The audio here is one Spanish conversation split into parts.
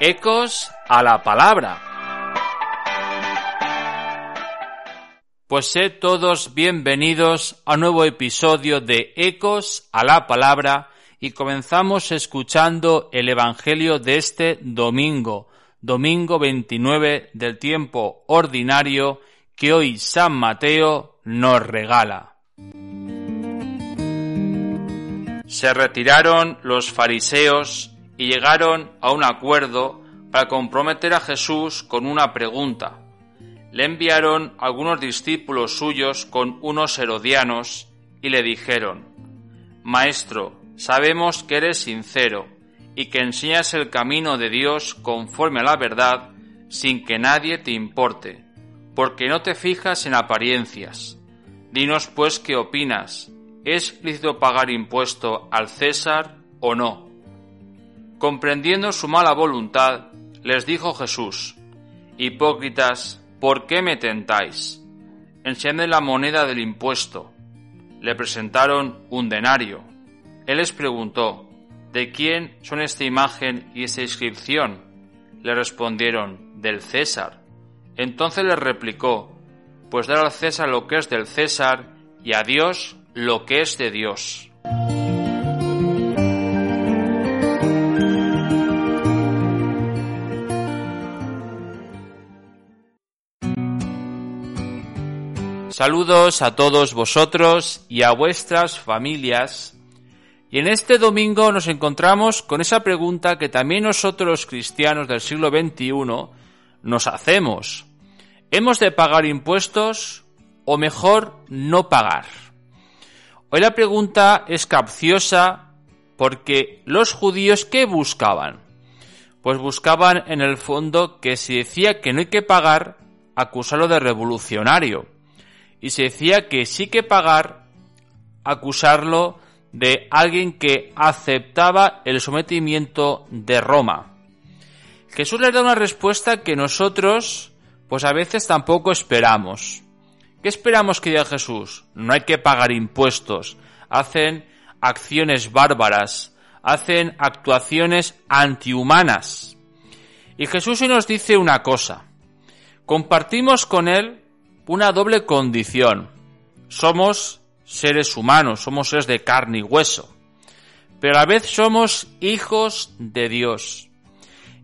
Ecos a la palabra. Pues sed todos bienvenidos a un nuevo episodio de Ecos a la palabra y comenzamos escuchando el Evangelio de este domingo, domingo 29 del tiempo ordinario que hoy San Mateo nos regala. Se retiraron los fariseos y llegaron a un acuerdo para comprometer a Jesús con una pregunta. Le enviaron algunos discípulos suyos con unos herodianos y le dijeron, Maestro, sabemos que eres sincero y que enseñas el camino de Dios conforme a la verdad sin que nadie te importe, porque no te fijas en apariencias. Dinos pues qué opinas. ¿Es lícito pagar impuesto al César o no? Comprendiendo su mala voluntad, les dijo Jesús, Hipócritas, ¿por qué me tentáis? Enseñad la moneda del impuesto. Le presentaron un denario. Él les preguntó, ¿De quién son esta imagen y esta inscripción? Le respondieron, del César. Entonces les replicó, Pues dar al César lo que es del César y a Dios lo que es de Dios. Saludos a todos vosotros y a vuestras familias. Y en este domingo nos encontramos con esa pregunta que también nosotros los cristianos del siglo XXI nos hacemos. ¿Hemos de pagar impuestos o mejor no pagar? Hoy la pregunta es capciosa porque los judíos ¿qué buscaban? Pues buscaban en el fondo que si decía que no hay que pagar, acusarlo de revolucionario y se decía que sí que pagar, acusarlo de alguien que aceptaba el sometimiento de Roma. Jesús les da una respuesta que nosotros, pues a veces tampoco esperamos. ¿Qué esperamos que diga Jesús? No hay que pagar impuestos. Hacen acciones bárbaras, hacen actuaciones antihumanas. Y Jesús hoy nos dice una cosa. Compartimos con Él una doble condición. Somos seres humanos, somos seres de carne y hueso, pero a la vez somos hijos de Dios.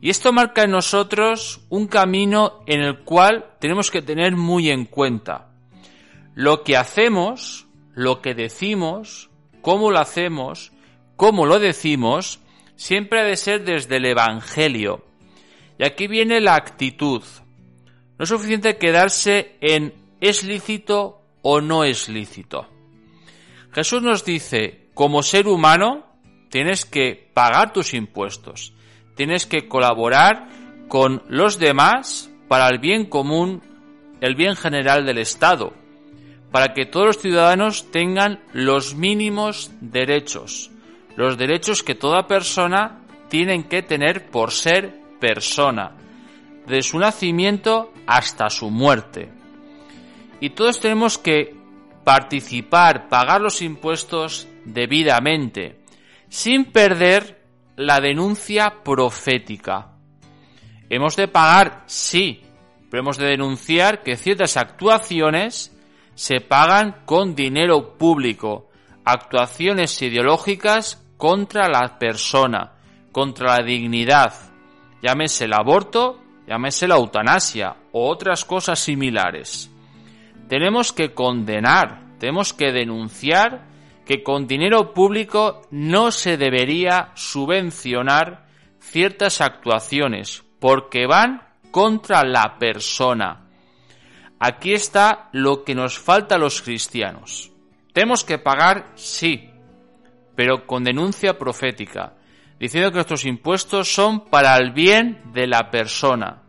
Y esto marca en nosotros un camino en el cual tenemos que tener muy en cuenta. Lo que hacemos, lo que decimos, cómo lo hacemos, cómo lo decimos, siempre ha de ser desde el Evangelio. Y aquí viene la actitud. No es suficiente quedarse en ¿es lícito o no es lícito? Jesús nos dice, como ser humano, tienes que pagar tus impuestos, tienes que colaborar con los demás para el bien común, el bien general del Estado, para que todos los ciudadanos tengan los mínimos derechos, los derechos que toda persona tiene que tener por ser persona, de su nacimiento hasta su muerte. Y todos tenemos que participar, pagar los impuestos debidamente, sin perder la denuncia profética. Hemos de pagar, sí, pero hemos de denunciar que ciertas actuaciones se pagan con dinero público, actuaciones ideológicas contra la persona, contra la dignidad, llámese el aborto llámese la eutanasia o otras cosas similares. Tenemos que condenar, tenemos que denunciar que con dinero público no se debería subvencionar ciertas actuaciones porque van contra la persona. Aquí está lo que nos falta a los cristianos. Tenemos que pagar, sí, pero con denuncia profética diciendo que nuestros impuestos son para el bien de la persona,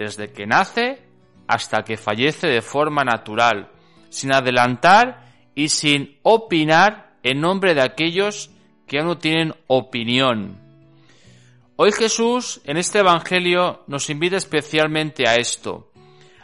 desde que nace hasta que fallece de forma natural, sin adelantar y sin opinar en nombre de aquellos que ya no tienen opinión. Hoy Jesús en este Evangelio nos invita especialmente a esto,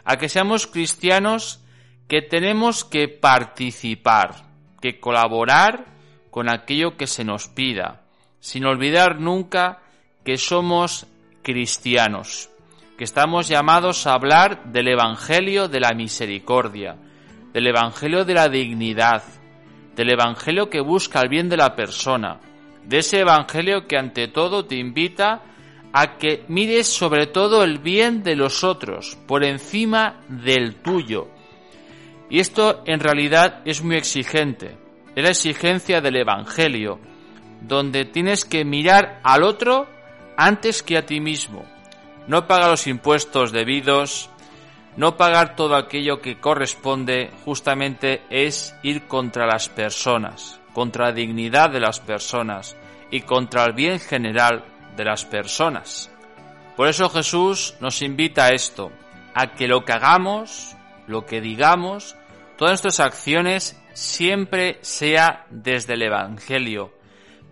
a que seamos cristianos que tenemos que participar, que colaborar con aquello que se nos pida, sin olvidar nunca que somos cristianos, que estamos llamados a hablar del Evangelio de la misericordia, del Evangelio de la dignidad, del Evangelio que busca el bien de la persona, de ese Evangelio que ante todo te invita a que mires sobre todo el bien de los otros, por encima del tuyo. Y esto en realidad es muy exigente, es la exigencia del Evangelio, donde tienes que mirar al otro antes que a ti mismo. No pagar los impuestos debidos, no pagar todo aquello que corresponde justamente es ir contra las personas, contra la dignidad de las personas y contra el bien general de las personas. Por eso Jesús nos invita a esto, a que lo que hagamos, lo que digamos, todas nuestras acciones siempre sea desde el Evangelio,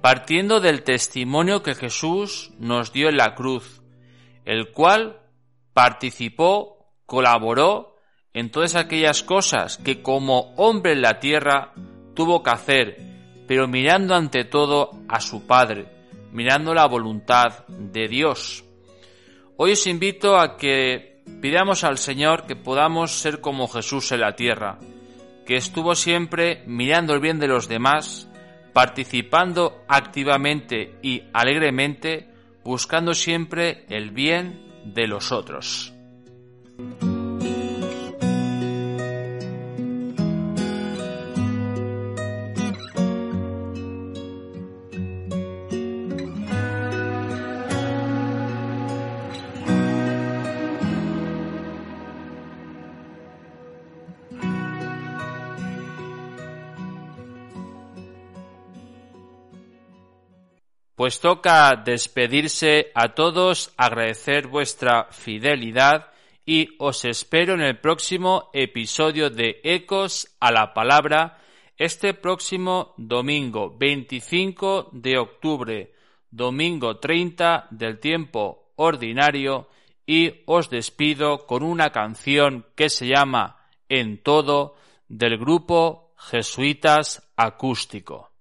partiendo del testimonio que Jesús nos dio en la cruz, el cual participó colaboró en todas aquellas cosas que como hombre en la tierra tuvo que hacer, pero mirando ante todo a su Padre, mirando la voluntad de Dios. Hoy os invito a que pidamos al Señor que podamos ser como Jesús en la tierra, que estuvo siempre mirando el bien de los demás, participando activamente y alegremente, buscando siempre el bien de los otros. Pues toca despedirse a todos, agradecer vuestra fidelidad y os espero en el próximo episodio de Ecos a la Palabra este próximo domingo 25 de octubre, domingo 30 del tiempo ordinario y os despido con una canción que se llama En todo del grupo Jesuitas Acústico.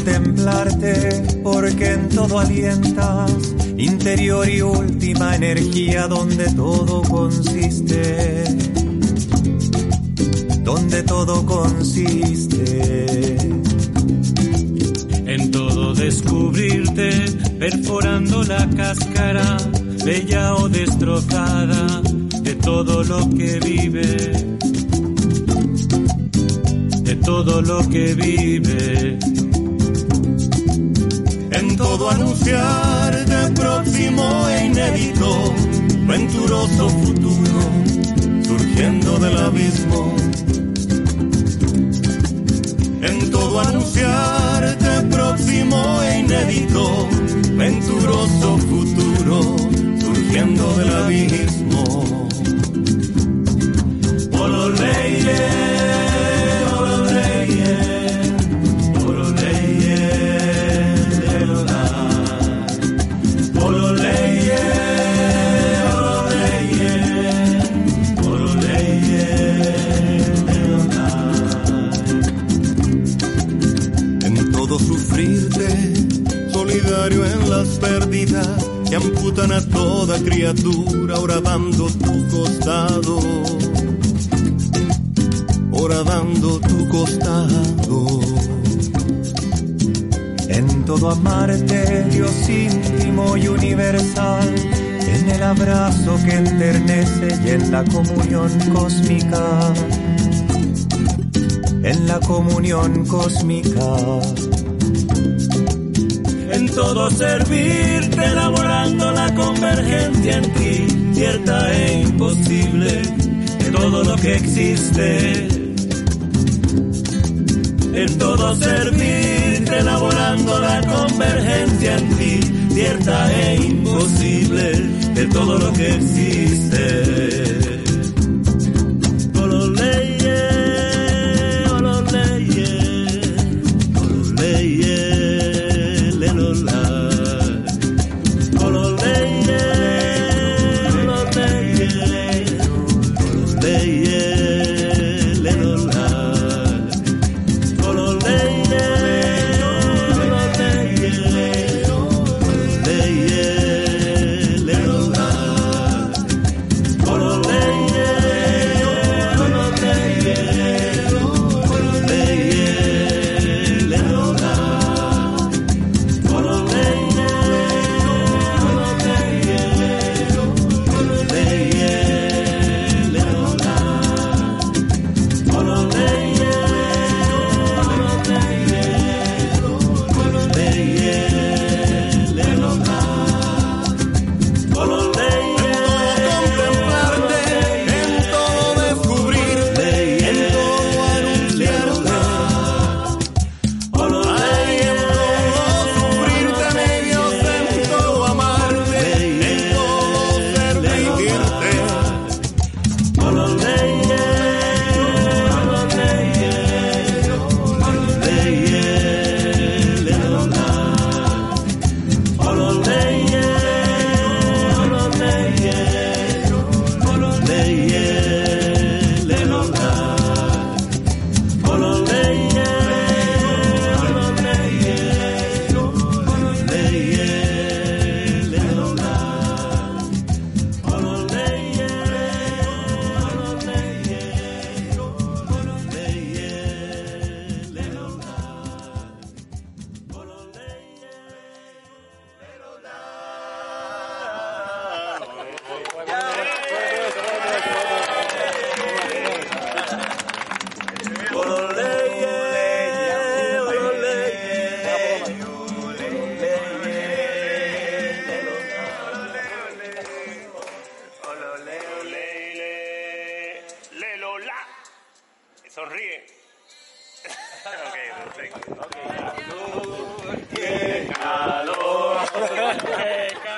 Contemplarte, porque en todo alientas, interior y última energía donde todo consiste, donde todo consiste. En todo descubrirte, perforando la cáscara, bella o destrozada, de todo lo que vive todo lo que vive. Todo anunciar de próximo e inédito, venturoso futuro, surgiendo del abismo. En todo anunciar de próximo e inédito, venturoso futuro, surgiendo del abismo. Que amputan a toda criatura, dando tu costado, dando tu costado. En todo amarte, Dios íntimo y universal, en el abrazo que enternece y en la comunión cósmica, en la comunión cósmica en todo servirte, elaborando la convergencia en ti, cierta e imposible, de todo lo que existe. En todo servirte, elaborando la convergencia en ti, cierta e imposible de todo lo que existe. Calor, qué